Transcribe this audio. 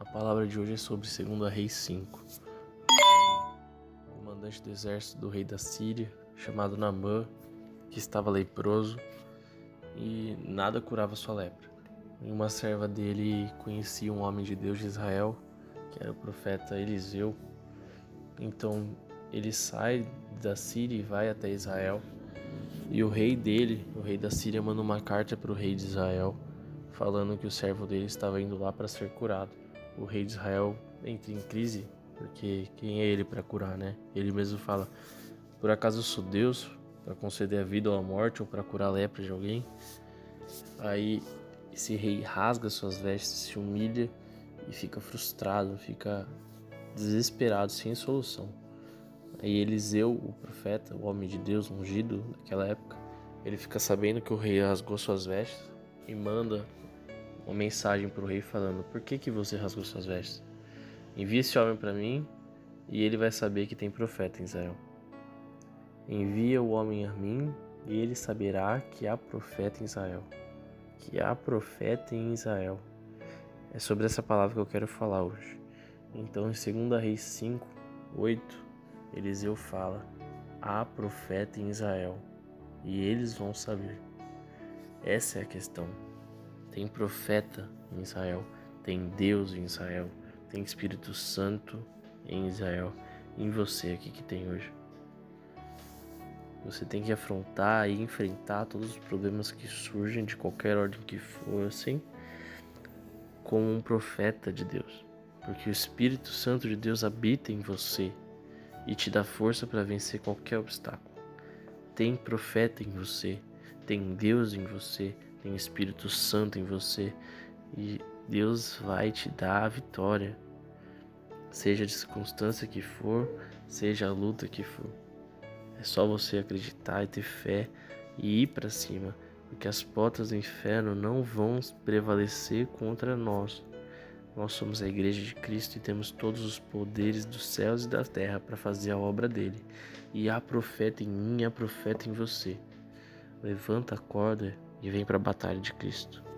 A palavra de hoje é sobre 2 Reis 5. O comandante do exército do rei da Síria, chamado Namã, que estava leproso e nada curava sua lepra. E uma serva dele conhecia um homem de Deus de Israel, que era o profeta Eliseu. Então ele sai da Síria e vai até Israel. E o rei dele, o rei da Síria, manda uma carta para o rei de Israel, falando que o servo dele estava indo lá para ser curado o rei de Israel entra em crise, porque quem é ele para curar, né? Ele mesmo fala: Por acaso sou Deus para conceder a vida ou a morte ou para curar a lepra de alguém? Aí esse rei rasga suas vestes, se humilha e fica frustrado, fica desesperado, sem solução. Aí Eliseu, o profeta, o homem de Deus ungido naquela época, ele fica sabendo que o rei rasgou suas vestes e manda uma mensagem para o rei falando: Por que, que você rasgou suas vestes? Envie esse homem para mim e ele vai saber que tem profeta em Israel. Envia o homem a mim e ele saberá que há profeta em Israel. Que há profeta em Israel. É sobre essa palavra que eu quero falar hoje. Então, em 2 Reis 5, 8, Eliseu fala: Há profeta em Israel e eles vão saber. Essa é a questão. Tem profeta em Israel, tem Deus em Israel, tem Espírito Santo em Israel, em você aqui que tem hoje. Você tem que afrontar e enfrentar todos os problemas que surgem de qualquer ordem que fossem como um profeta de Deus, porque o Espírito Santo de Deus habita em você e te dá força para vencer qualquer obstáculo. Tem profeta em você, tem Deus em você, tem o Espírito Santo em você e Deus vai te dar a vitória, seja a circunstância que for, seja a luta que for. É só você acreditar e ter fé e ir para cima, porque as portas do inferno não vão prevalecer contra nós. Nós somos a igreja de Cristo e temos todos os poderes dos céus e da terra para fazer a obra dele. E há profeta em mim, há profeta em você. Levanta a corda e vem para a batalha de Cristo.